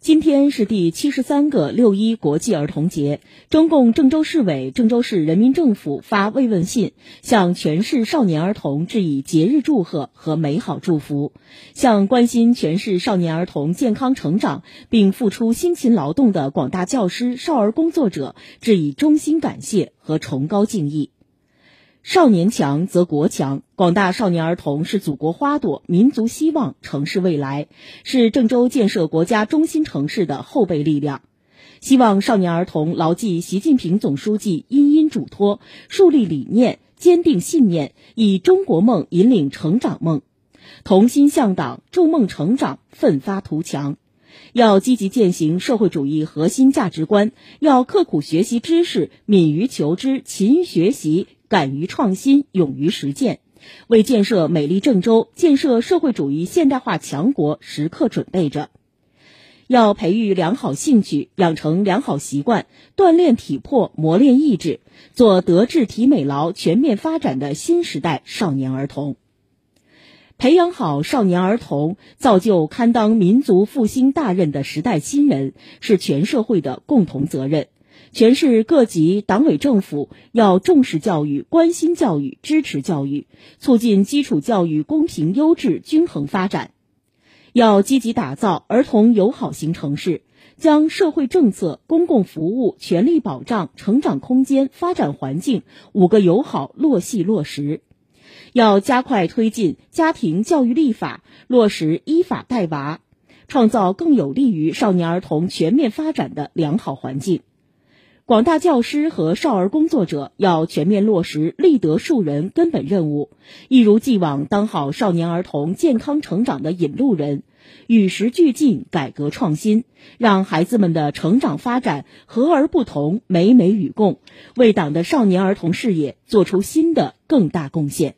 今天是第七十三个六一国际儿童节，中共郑州市委、郑州市人民政府发慰问信，向全市少年儿童致以节日祝贺和美好祝福，向关心全市少年儿童健康成长并付出辛勤劳动的广大教师、少儿工作者致以衷心感谢和崇高敬意。少年强则国强，广大少年儿童是祖国花朵、民族希望、城市未来，是郑州建设国家中心城市的后备力量。希望少年儿童牢记习近平总书记殷殷嘱托，树立理念，坚定信念，以中国梦引领成长梦，同心向党，筑梦成长，奋发图强。要积极践行社会主义核心价值观，要刻苦学习知识，敏于求知，勤于学习。敢于创新，勇于实践，为建设美丽郑州、建设社会主义现代化强国时刻准备着。要培育良好兴趣，养成良好习惯，锻炼体魄，磨练意志，做德智体美劳全面发展的新时代少年儿童。培养好少年儿童，造就堪当民族复兴大任的时代新人，是全社会的共同责任。全市各级党委政府要重视教育、关心教育、支持教育，促进基础教育公平、优质、均衡发展。要积极打造儿童友好型城市，将社会政策、公共服务、权利保障、成长空间、发展环境五个友好落细落实。要加快推进家庭教育立法，落实依法带娃，创造更有利于少年儿童全面发展的良好环境。广大教师和少儿工作者要全面落实立德树人根本任务，一如既往当好少年儿童健康成长的引路人，与时俱进，改革创新，让孩子们的成长发展和而不同，美美与共，为党的少年儿童事业做出新的更大贡献。